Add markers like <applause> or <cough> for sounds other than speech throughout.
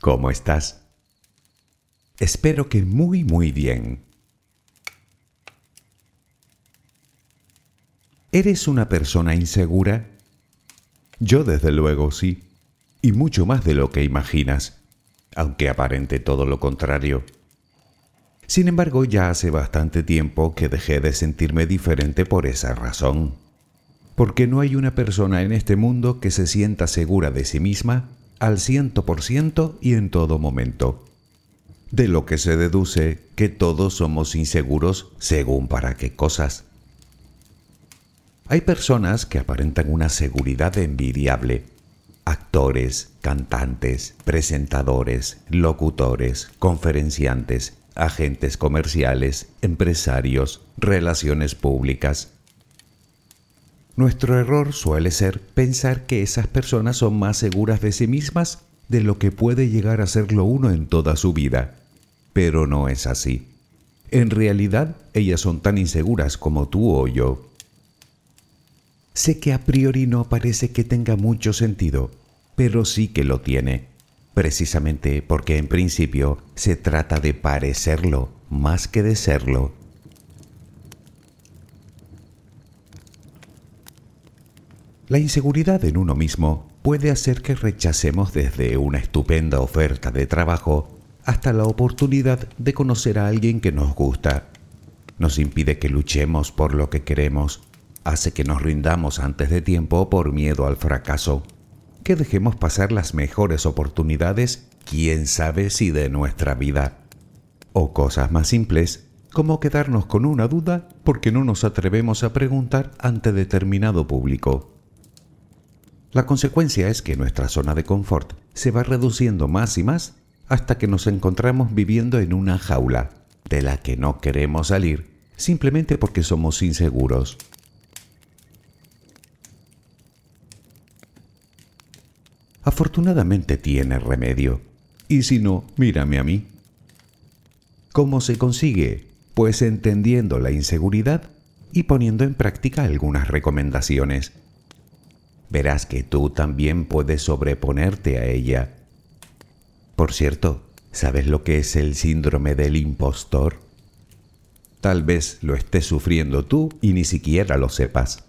¿Cómo estás? Espero que muy muy bien. ¿Eres una persona insegura? Yo desde luego sí, y mucho más de lo que imaginas, aunque aparente todo lo contrario. Sin embargo, ya hace bastante tiempo que dejé de sentirme diferente por esa razón. Porque no hay una persona en este mundo que se sienta segura de sí misma al ciento por ciento y en todo momento. De lo que se deduce que todos somos inseguros según para qué cosas. Hay personas que aparentan una seguridad envidiable. Actores, cantantes, presentadores, locutores, conferenciantes, agentes comerciales, empresarios, relaciones públicas. Nuestro error suele ser pensar que esas personas son más seguras de sí mismas de lo que puede llegar a serlo uno en toda su vida. Pero no es así. En realidad, ellas son tan inseguras como tú o yo. Sé que a priori no parece que tenga mucho sentido, pero sí que lo tiene, precisamente porque en principio se trata de parecerlo más que de serlo. La inseguridad en uno mismo puede hacer que rechacemos desde una estupenda oferta de trabajo hasta la oportunidad de conocer a alguien que nos gusta. Nos impide que luchemos por lo que queremos, hace que nos rindamos antes de tiempo por miedo al fracaso, que dejemos pasar las mejores oportunidades, quién sabe si de nuestra vida, o cosas más simples como quedarnos con una duda porque no nos atrevemos a preguntar ante determinado público. La consecuencia es que nuestra zona de confort se va reduciendo más y más hasta que nos encontramos viviendo en una jaula de la que no queremos salir simplemente porque somos inseguros. Afortunadamente tiene remedio. Y si no, mírame a mí. ¿Cómo se consigue? Pues entendiendo la inseguridad y poniendo en práctica algunas recomendaciones. Verás que tú también puedes sobreponerte a ella. Por cierto, ¿sabes lo que es el síndrome del impostor? Tal vez lo estés sufriendo tú y ni siquiera lo sepas.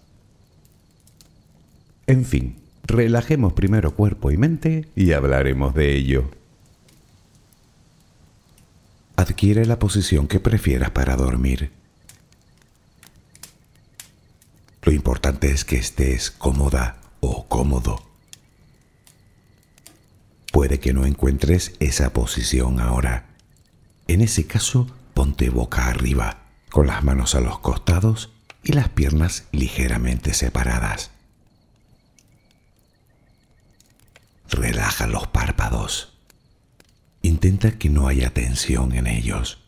En fin, relajemos primero cuerpo y mente y hablaremos de ello. Adquiere la posición que prefieras para dormir. Lo importante es que estés cómoda o cómodo. Puede que no encuentres esa posición ahora. En ese caso, ponte boca arriba, con las manos a los costados y las piernas ligeramente separadas. Relaja los párpados. Intenta que no haya tensión en ellos.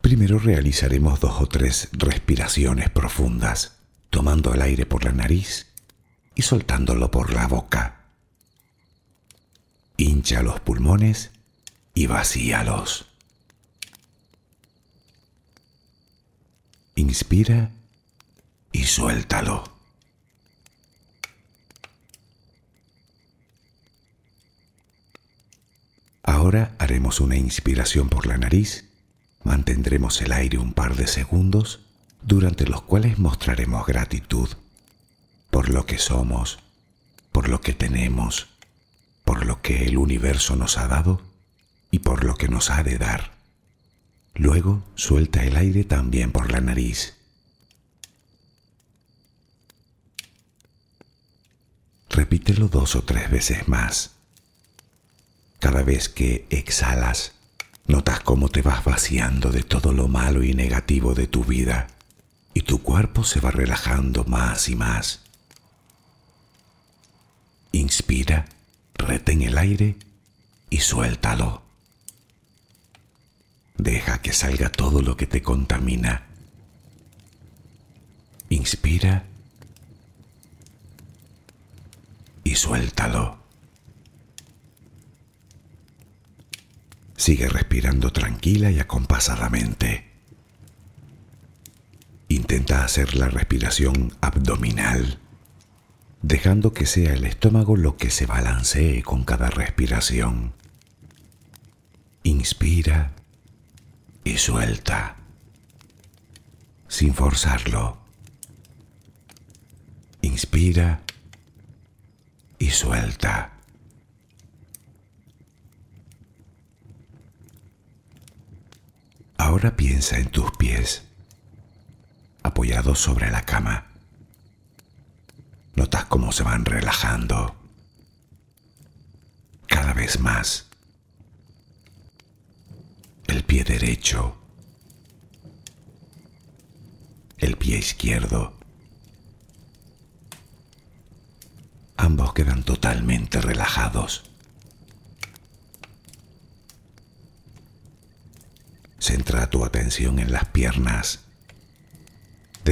Primero realizaremos dos o tres respiraciones profundas, tomando el aire por la nariz y soltándolo por la boca. Hincha los pulmones y vacíalos. Inspira y suéltalo. Ahora haremos una inspiración por la nariz, mantendremos el aire un par de segundos, durante los cuales mostraremos gratitud por lo que somos, por lo que tenemos, por lo que el universo nos ha dado y por lo que nos ha de dar. Luego suelta el aire también por la nariz. Repítelo dos o tres veces más. Cada vez que exhalas, notas cómo te vas vaciando de todo lo malo y negativo de tu vida y tu cuerpo se va relajando más y más. Inspira, retén el aire y suéltalo. Deja que salga todo lo que te contamina. Inspira y suéltalo. Sigue respirando tranquila y acompasadamente. Intenta hacer la respiración abdominal, dejando que sea el estómago lo que se balancee con cada respiración. Inspira y suelta, sin forzarlo. Inspira y suelta. Ahora piensa en tus pies, apoyados sobre la cama. Notas cómo se van relajando cada vez más. El pie derecho, el pie izquierdo, Ambos quedan totalmente relajados. Centra tu atención en las piernas,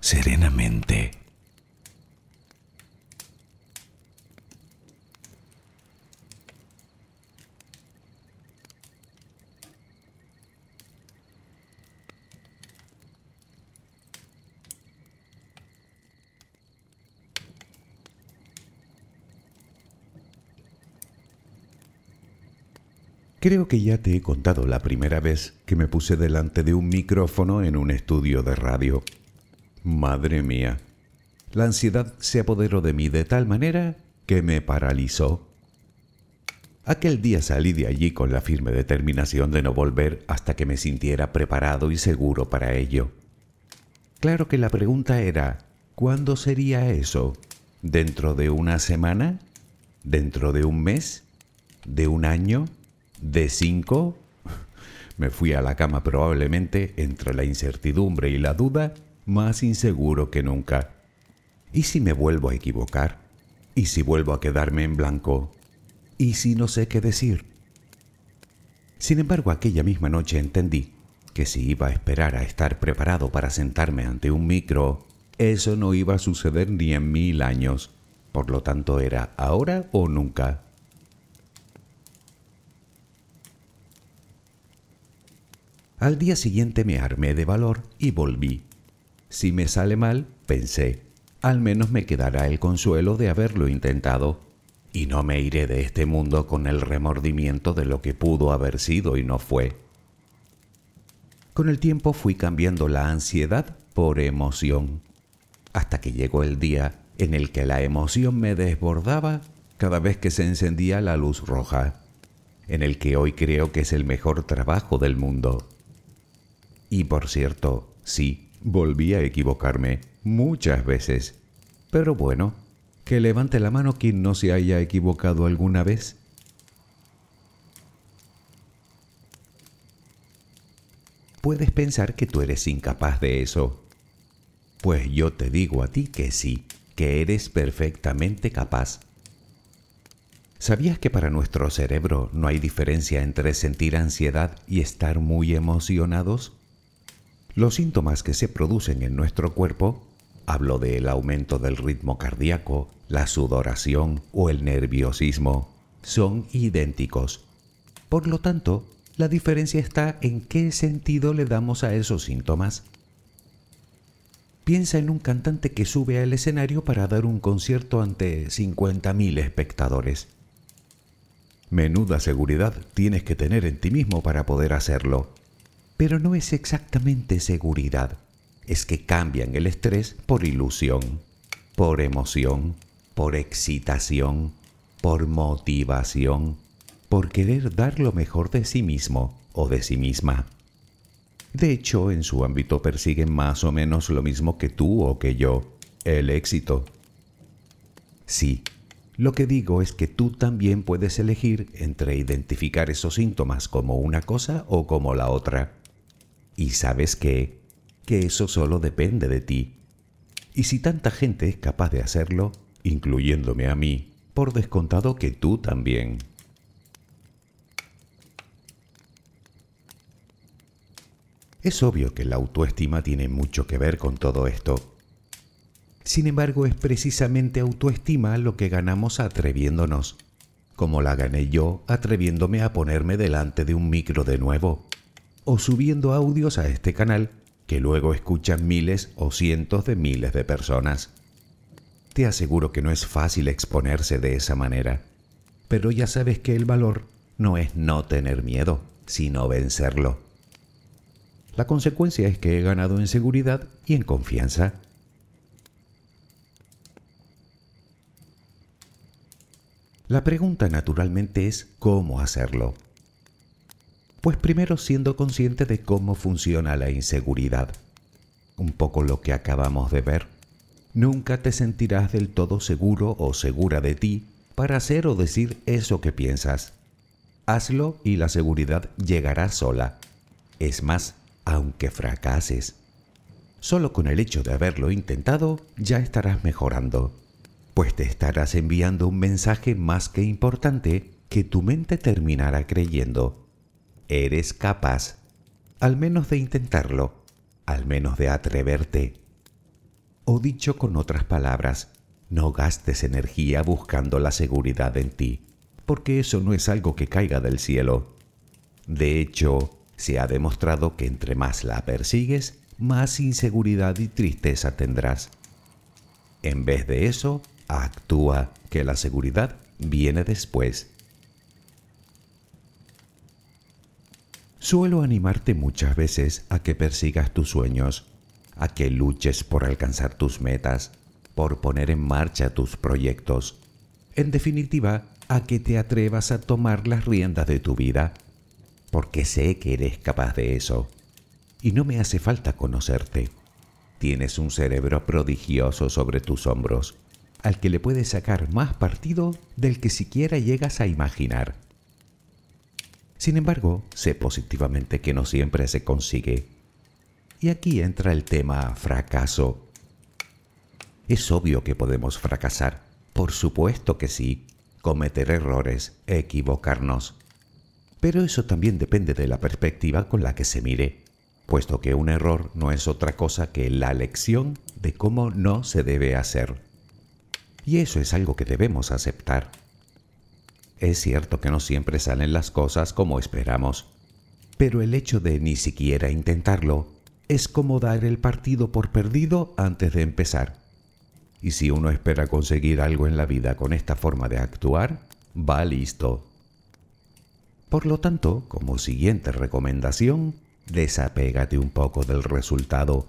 serenamente Creo que ya te he contado la primera vez que me puse delante de un micrófono en un estudio de radio. Madre mía, la ansiedad se apoderó de mí de tal manera que me paralizó. Aquel día salí de allí con la firme determinación de no volver hasta que me sintiera preparado y seguro para ello. Claro que la pregunta era, ¿cuándo sería eso? ¿Dentro de una semana? ¿Dentro de un mes? ¿De un año? De cinco, <laughs> me fui a la cama probablemente entre la incertidumbre y la duda, más inseguro que nunca. ¿Y si me vuelvo a equivocar? ¿Y si vuelvo a quedarme en blanco? ¿Y si no sé qué decir? Sin embargo, aquella misma noche entendí que si iba a esperar a estar preparado para sentarme ante un micro, eso no iba a suceder ni en mil años. Por lo tanto, era ahora o nunca. Al día siguiente me armé de valor y volví. Si me sale mal, pensé, al menos me quedará el consuelo de haberlo intentado, y no me iré de este mundo con el remordimiento de lo que pudo haber sido y no fue. Con el tiempo fui cambiando la ansiedad por emoción, hasta que llegó el día en el que la emoción me desbordaba cada vez que se encendía la luz roja, en el que hoy creo que es el mejor trabajo del mundo. Y por cierto, sí, volví a equivocarme muchas veces. Pero bueno, que levante la mano quien no se haya equivocado alguna vez. Puedes pensar que tú eres incapaz de eso. Pues yo te digo a ti que sí, que eres perfectamente capaz. ¿Sabías que para nuestro cerebro no hay diferencia entre sentir ansiedad y estar muy emocionados? Los síntomas que se producen en nuestro cuerpo, hablo del aumento del ritmo cardíaco, la sudoración o el nerviosismo, son idénticos. Por lo tanto, la diferencia está en qué sentido le damos a esos síntomas. Piensa en un cantante que sube al escenario para dar un concierto ante 50.000 espectadores. Menuda seguridad tienes que tener en ti mismo para poder hacerlo. Pero no es exactamente seguridad, es que cambian el estrés por ilusión, por emoción, por excitación, por motivación, por querer dar lo mejor de sí mismo o de sí misma. De hecho, en su ámbito persiguen más o menos lo mismo que tú o que yo, el éxito. Sí, lo que digo es que tú también puedes elegir entre identificar esos síntomas como una cosa o como la otra. Y sabes qué? Que eso solo depende de ti. Y si tanta gente es capaz de hacerlo, incluyéndome a mí, por descontado que tú también. Es obvio que la autoestima tiene mucho que ver con todo esto. Sin embargo, es precisamente autoestima lo que ganamos atreviéndonos, como la gané yo atreviéndome a ponerme delante de un micro de nuevo, o subiendo audios a este canal que luego escuchan miles o cientos de miles de personas. Te aseguro que no es fácil exponerse de esa manera, pero ya sabes que el valor no es no tener miedo, sino vencerlo. La consecuencia es que he ganado en seguridad y en confianza. La pregunta naturalmente es cómo hacerlo. Pues primero siendo consciente de cómo funciona la inseguridad. Un poco lo que acabamos de ver. Nunca te sentirás del todo seguro o segura de ti para hacer o decir eso que piensas. Hazlo y la seguridad llegará sola. Es más, aunque fracases. Solo con el hecho de haberlo intentado ya estarás mejorando, pues te estarás enviando un mensaje más que importante que tu mente terminará creyendo. Eres capaz, al menos de intentarlo, al menos de atreverte. O dicho con otras palabras, no gastes energía buscando la seguridad en ti, porque eso no es algo que caiga del cielo. De hecho, se ha demostrado que entre más la persigues, más inseguridad y tristeza tendrás. En vez de eso, actúa, que la seguridad viene después. Suelo animarte muchas veces a que persigas tus sueños, a que luches por alcanzar tus metas, por poner en marcha tus proyectos. En definitiva, a que te atrevas a tomar las riendas de tu vida porque sé que eres capaz de eso. Y no me hace falta conocerte. Tienes un cerebro prodigioso sobre tus hombros, al que le puedes sacar más partido del que siquiera llegas a imaginar. Sin embargo, sé positivamente que no siempre se consigue. Y aquí entra el tema fracaso. Es obvio que podemos fracasar, por supuesto que sí, cometer errores, equivocarnos, pero eso también depende de la perspectiva con la que se mire, puesto que un error no es otra cosa que la lección de cómo no se debe hacer. Y eso es algo que debemos aceptar. Es cierto que no siempre salen las cosas como esperamos, pero el hecho de ni siquiera intentarlo es como dar el partido por perdido antes de empezar. Y si uno espera conseguir algo en la vida con esta forma de actuar, va listo. Por lo tanto, como siguiente recomendación, desapégate un poco del resultado.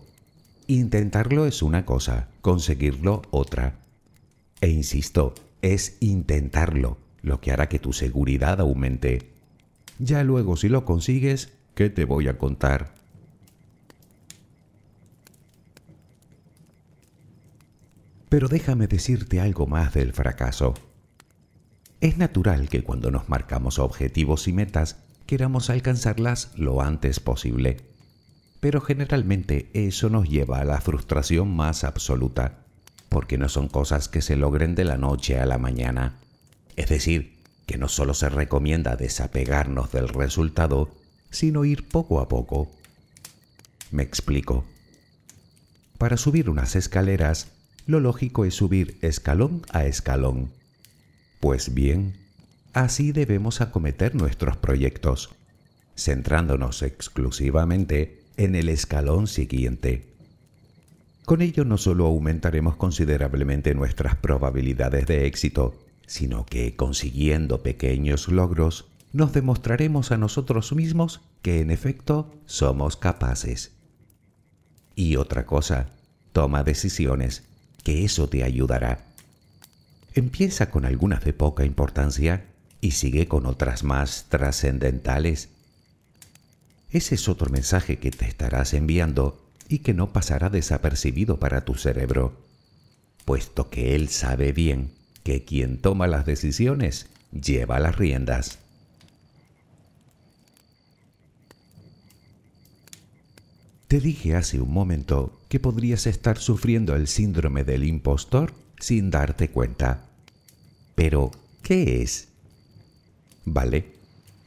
Intentarlo es una cosa, conseguirlo otra. E insisto, es intentarlo lo que hará que tu seguridad aumente. Ya luego si lo consigues, ¿qué te voy a contar? Pero déjame decirte algo más del fracaso. Es natural que cuando nos marcamos objetivos y metas queramos alcanzarlas lo antes posible. Pero generalmente eso nos lleva a la frustración más absoluta, porque no son cosas que se logren de la noche a la mañana. Es decir, que no solo se recomienda desapegarnos del resultado, sino ir poco a poco. Me explico. Para subir unas escaleras lo lógico es subir escalón a escalón. Pues bien, así debemos acometer nuestros proyectos, centrándonos exclusivamente en el escalón siguiente. Con ello no solo aumentaremos considerablemente nuestras probabilidades de éxito, sino que consiguiendo pequeños logros, nos demostraremos a nosotros mismos que en efecto somos capaces. Y otra cosa, toma decisiones que eso te ayudará. Empieza con algunas de poca importancia y sigue con otras más trascendentales. Ese es otro mensaje que te estarás enviando y que no pasará desapercibido para tu cerebro, puesto que él sabe bien que quien toma las decisiones lleva las riendas. Te dije hace un momento que podrías estar sufriendo el síndrome del impostor sin darte cuenta. Pero, ¿qué es? Vale,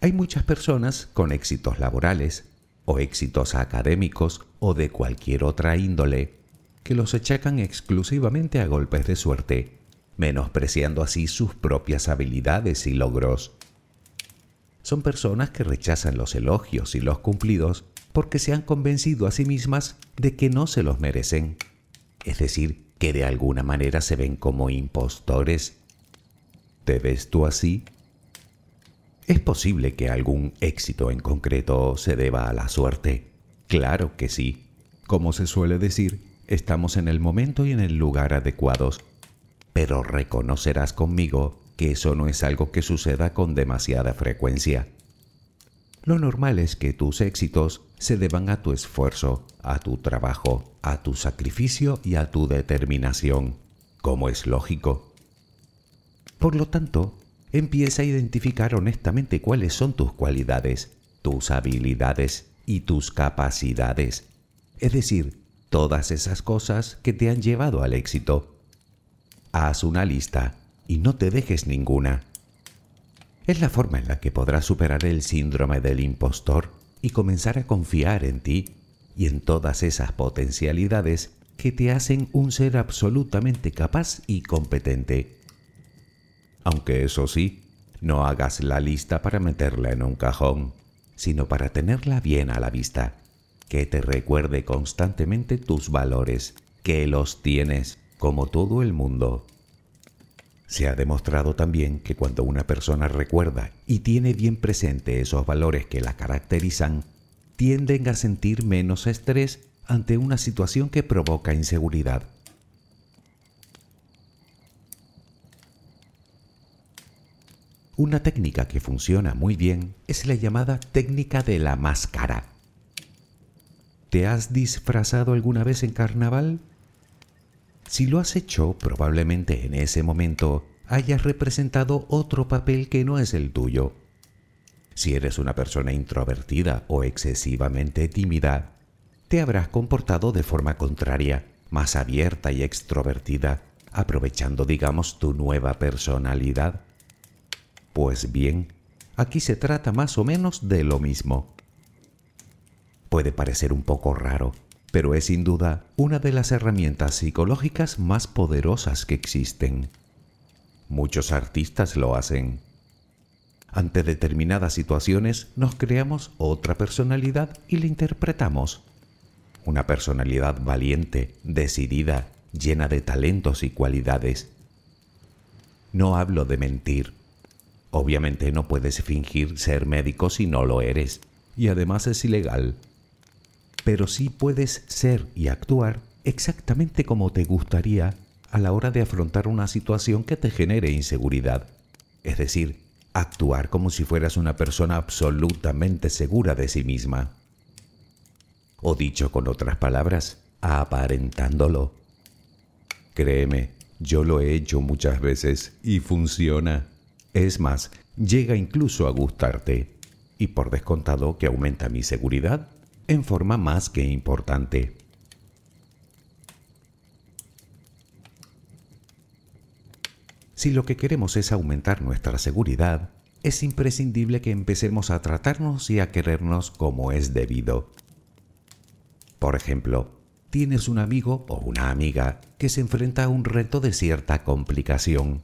hay muchas personas con éxitos laborales o éxitos académicos o de cualquier otra índole que los achacan exclusivamente a golpes de suerte, menospreciando así sus propias habilidades y logros. Son personas que rechazan los elogios y los cumplidos porque se han convencido a sí mismas de que no se los merecen, es decir, que de alguna manera se ven como impostores. ¿Te ves tú así? ¿Es posible que algún éxito en concreto se deba a la suerte? Claro que sí. Como se suele decir, estamos en el momento y en el lugar adecuados. Pero reconocerás conmigo que eso no es algo que suceda con demasiada frecuencia. Lo normal es que tus éxitos se deban a tu esfuerzo, a tu trabajo, a tu sacrificio y a tu determinación, como es lógico. Por lo tanto, empieza a identificar honestamente cuáles son tus cualidades, tus habilidades y tus capacidades, es decir, todas esas cosas que te han llevado al éxito. Haz una lista y no te dejes ninguna. Es la forma en la que podrás superar el síndrome del impostor y comenzar a confiar en ti y en todas esas potencialidades que te hacen un ser absolutamente capaz y competente. Aunque eso sí, no hagas la lista para meterla en un cajón, sino para tenerla bien a la vista, que te recuerde constantemente tus valores, que los tienes como todo el mundo. Se ha demostrado también que cuando una persona recuerda y tiene bien presente esos valores que la caracterizan, tienden a sentir menos estrés ante una situación que provoca inseguridad. Una técnica que funciona muy bien es la llamada técnica de la máscara. ¿Te has disfrazado alguna vez en carnaval? Si lo has hecho, probablemente en ese momento hayas representado otro papel que no es el tuyo. Si eres una persona introvertida o excesivamente tímida, te habrás comportado de forma contraria, más abierta y extrovertida, aprovechando, digamos, tu nueva personalidad. Pues bien, aquí se trata más o menos de lo mismo. Puede parecer un poco raro, pero es sin duda una de las herramientas psicológicas más poderosas que existen. Muchos artistas lo hacen. Ante determinadas situaciones nos creamos otra personalidad y la interpretamos. Una personalidad valiente, decidida, llena de talentos y cualidades. No hablo de mentir. Obviamente no puedes fingir ser médico si no lo eres, y además es ilegal pero sí puedes ser y actuar exactamente como te gustaría a la hora de afrontar una situación que te genere inseguridad. Es decir, actuar como si fueras una persona absolutamente segura de sí misma. O dicho con otras palabras, aparentándolo. Créeme, yo lo he hecho muchas veces y funciona. Es más, llega incluso a gustarte. Y por descontado que aumenta mi seguridad en forma más que importante. Si lo que queremos es aumentar nuestra seguridad, es imprescindible que empecemos a tratarnos y a querernos como es debido. Por ejemplo, tienes un amigo o una amiga que se enfrenta a un reto de cierta complicación.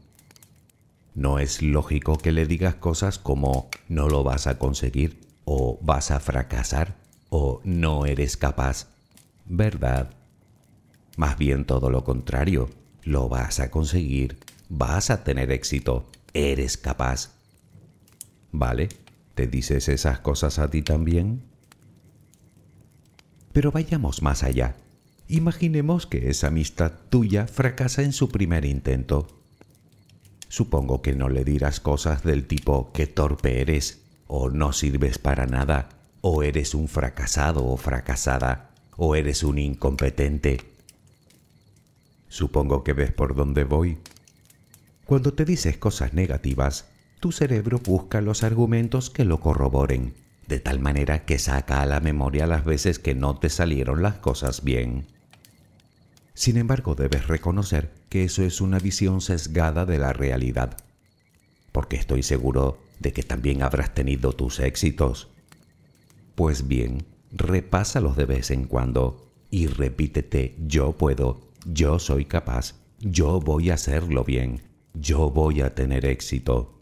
No es lógico que le digas cosas como no lo vas a conseguir o vas a fracasar o no eres capaz, ¿verdad? Más bien todo lo contrario, lo vas a conseguir, vas a tener éxito, eres capaz. ¿Vale? ¿Te dices esas cosas a ti también? Pero vayamos más allá. Imaginemos que esa amistad tuya fracasa en su primer intento. Supongo que no le dirás cosas del tipo que torpe eres, o no sirves para nada, o eres un fracasado o fracasada, o eres un incompetente. Supongo que ves por dónde voy. Cuando te dices cosas negativas, tu cerebro busca los argumentos que lo corroboren, de tal manera que saca a la memoria las veces que no te salieron las cosas bien. Sin embargo, debes reconocer que eso es una visión sesgada de la realidad, porque estoy seguro de que también habrás tenido tus éxitos. Pues bien, repásalos de vez en cuando y repítete yo puedo, yo soy capaz, yo voy a hacerlo bien, yo voy a tener éxito.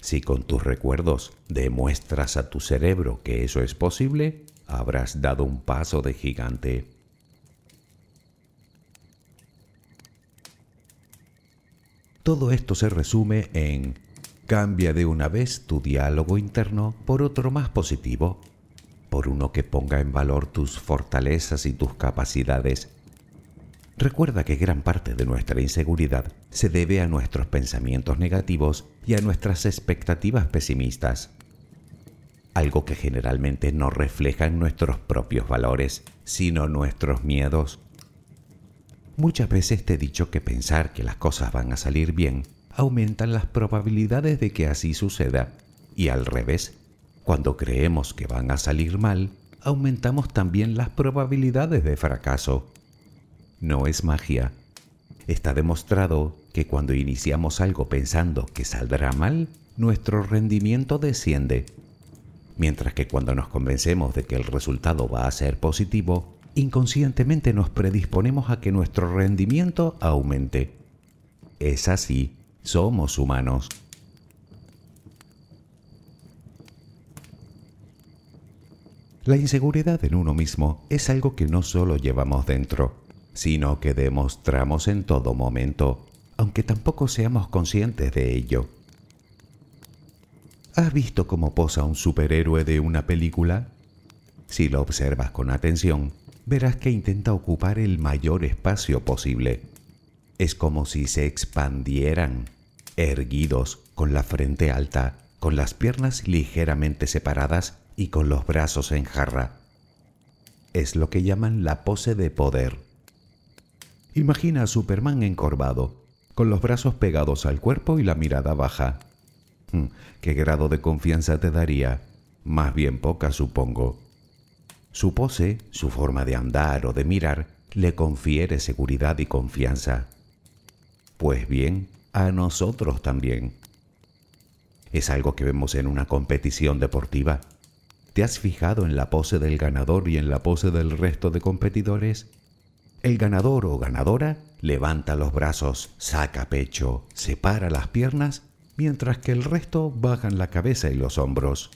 Si con tus recuerdos demuestras a tu cerebro que eso es posible, habrás dado un paso de gigante. Todo esto se resume en cambia de una vez tu diálogo interno por otro más positivo, por uno que ponga en valor tus fortalezas y tus capacidades. Recuerda que gran parte de nuestra inseguridad se debe a nuestros pensamientos negativos y a nuestras expectativas pesimistas, algo que generalmente no refleja en nuestros propios valores, sino nuestros miedos. Muchas veces te he dicho que pensar que las cosas van a salir bien aumentan las probabilidades de que así suceda, y al revés, cuando creemos que van a salir mal, aumentamos también las probabilidades de fracaso no es magia. Está demostrado que cuando iniciamos algo pensando que saldrá mal, nuestro rendimiento desciende, mientras que cuando nos convencemos de que el resultado va a ser positivo, inconscientemente nos predisponemos a que nuestro rendimiento aumente. Es así, somos humanos. La inseguridad en uno mismo es algo que no solo llevamos dentro, sino que demostramos en todo momento, aunque tampoco seamos conscientes de ello. ¿Has visto cómo posa un superhéroe de una película? Si lo observas con atención, verás que intenta ocupar el mayor espacio posible. Es como si se expandieran, erguidos, con la frente alta, con las piernas ligeramente separadas y con los brazos en jarra. Es lo que llaman la pose de poder. Imagina a Superman encorvado, con los brazos pegados al cuerpo y la mirada baja. Hmm, ¿Qué grado de confianza te daría? Más bien poca, supongo. Su pose, su forma de andar o de mirar, le confiere seguridad y confianza. Pues bien, a nosotros también. Es algo que vemos en una competición deportiva. ¿Te has fijado en la pose del ganador y en la pose del resto de competidores? El ganador o ganadora levanta los brazos, saca pecho, separa las piernas, mientras que el resto bajan la cabeza y los hombros.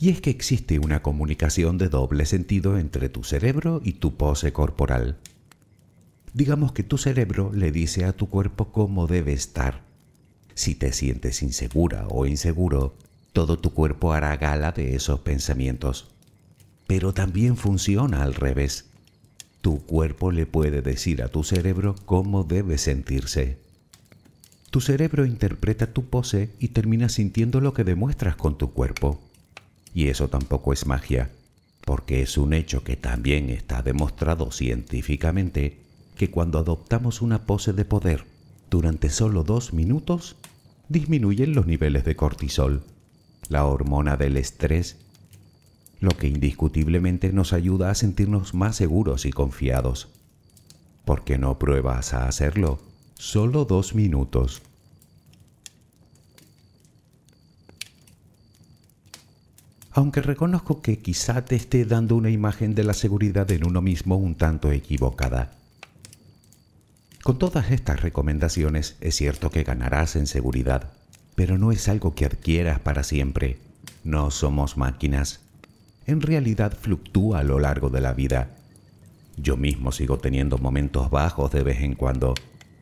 Y es que existe una comunicación de doble sentido entre tu cerebro y tu pose corporal. Digamos que tu cerebro le dice a tu cuerpo cómo debe estar. Si te sientes insegura o inseguro, todo tu cuerpo hará gala de esos pensamientos. Pero también funciona al revés. Tu cuerpo le puede decir a tu cerebro cómo debe sentirse. Tu cerebro interpreta tu pose y termina sintiendo lo que demuestras con tu cuerpo. Y eso tampoco es magia, porque es un hecho que también está demostrado científicamente que cuando adoptamos una pose de poder durante solo dos minutos, disminuyen los niveles de cortisol, la hormona del estrés, lo que indiscutiblemente nos ayuda a sentirnos más seguros y confiados. ¿Por qué no pruebas a hacerlo? Solo dos minutos. Aunque reconozco que quizá te esté dando una imagen de la seguridad en uno mismo un tanto equivocada. Con todas estas recomendaciones es cierto que ganarás en seguridad, pero no es algo que adquieras para siempre. No somos máquinas. En realidad fluctúa a lo largo de la vida. Yo mismo sigo teniendo momentos bajos de vez en cuando,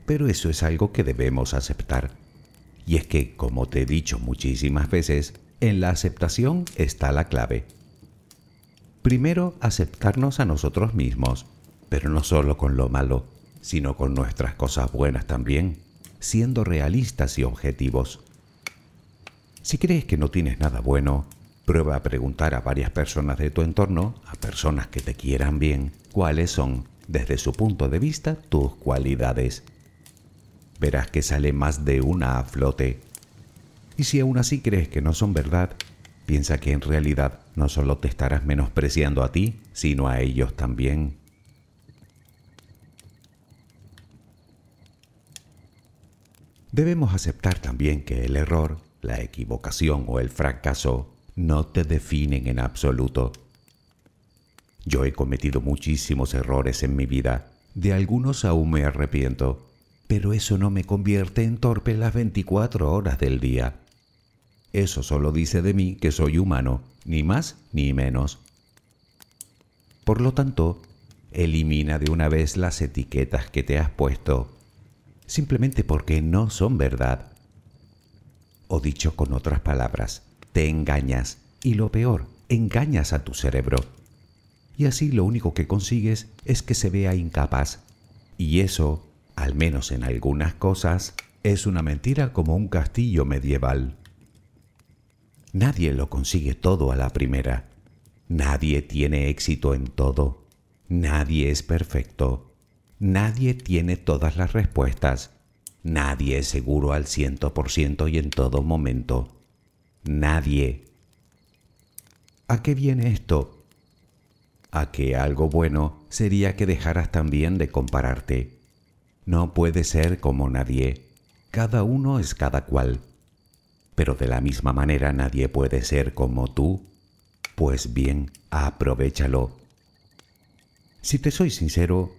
pero eso es algo que debemos aceptar. Y es que, como te he dicho muchísimas veces, en la aceptación está la clave. Primero, aceptarnos a nosotros mismos, pero no solo con lo malo, sino con nuestras cosas buenas también, siendo realistas y objetivos. Si crees que no tienes nada bueno, prueba a preguntar a varias personas de tu entorno, a personas que te quieran bien, cuáles son, desde su punto de vista, tus cualidades. Verás que sale más de una a flote. Y si aún así crees que no son verdad, piensa que en realidad no solo te estarás menospreciando a ti, sino a ellos también. Debemos aceptar también que el error, la equivocación o el fracaso no te definen en absoluto. Yo he cometido muchísimos errores en mi vida, de algunos aún me arrepiento, pero eso no me convierte en torpe las 24 horas del día. Eso solo dice de mí que soy humano, ni más ni menos. Por lo tanto, elimina de una vez las etiquetas que te has puesto simplemente porque no son verdad. O dicho con otras palabras, te engañas y lo peor, engañas a tu cerebro. Y así lo único que consigues es que se vea incapaz. Y eso, al menos en algunas cosas, es una mentira como un castillo medieval. Nadie lo consigue todo a la primera. Nadie tiene éxito en todo. Nadie es perfecto. Nadie tiene todas las respuestas. Nadie es seguro al ciento por ciento y en todo momento. Nadie. ¿A qué viene esto? A que algo bueno sería que dejaras también de compararte. No puede ser como nadie. Cada uno es cada cual. Pero de la misma manera nadie puede ser como tú. Pues bien, aprovechalo. Si te soy sincero,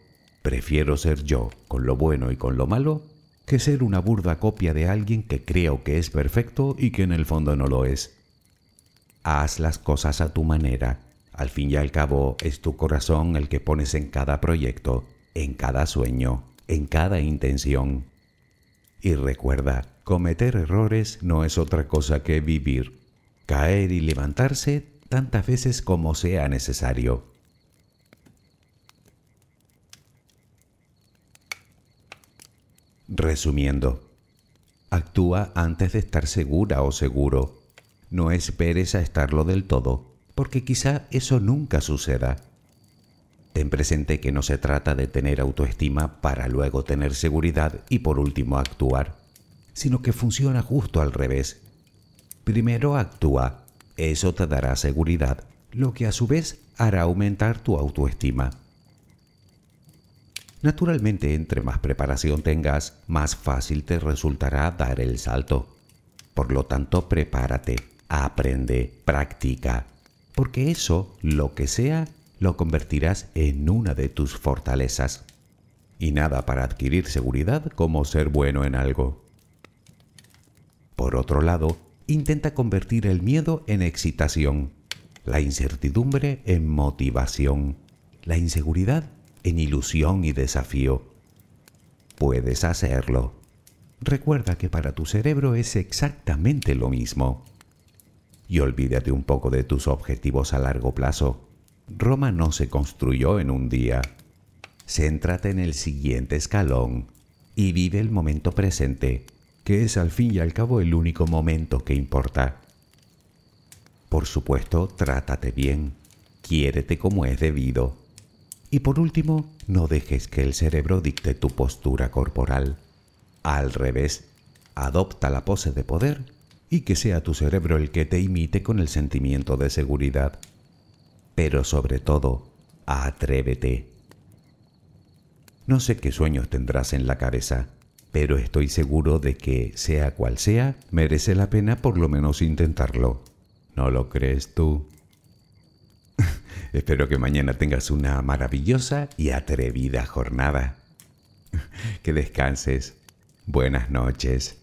Prefiero ser yo, con lo bueno y con lo malo, que ser una burda copia de alguien que creo que es perfecto y que en el fondo no lo es. Haz las cosas a tu manera. Al fin y al cabo es tu corazón el que pones en cada proyecto, en cada sueño, en cada intención. Y recuerda, cometer errores no es otra cosa que vivir, caer y levantarse tantas veces como sea necesario. Resumiendo, actúa antes de estar segura o seguro. No esperes a estarlo del todo, porque quizá eso nunca suceda. Ten presente que no se trata de tener autoestima para luego tener seguridad y por último actuar, sino que funciona justo al revés. Primero actúa, eso te dará seguridad, lo que a su vez hará aumentar tu autoestima. Naturalmente, entre más preparación tengas, más fácil te resultará dar el salto. Por lo tanto, prepárate, aprende, practica, porque eso, lo que sea, lo convertirás en una de tus fortalezas. Y nada para adquirir seguridad como ser bueno en algo. Por otro lado, intenta convertir el miedo en excitación, la incertidumbre en motivación, la inseguridad en ilusión y desafío. Puedes hacerlo. Recuerda que para tu cerebro es exactamente lo mismo. y olvídate un poco de tus objetivos a largo plazo. Roma no se construyó en un día. Céntrate en el siguiente escalón y vive el momento presente, que es al fin y al cabo el único momento que importa. Por supuesto, trátate bien, quiérete como es debido. Y por último, no dejes que el cerebro dicte tu postura corporal. Al revés, adopta la pose de poder y que sea tu cerebro el que te imite con el sentimiento de seguridad. Pero sobre todo, atrévete. No sé qué sueños tendrás en la cabeza, pero estoy seguro de que, sea cual sea, merece la pena por lo menos intentarlo. ¿No lo crees tú? <laughs> Espero que mañana tengas una maravillosa y atrevida jornada. <laughs> que descanses. Buenas noches.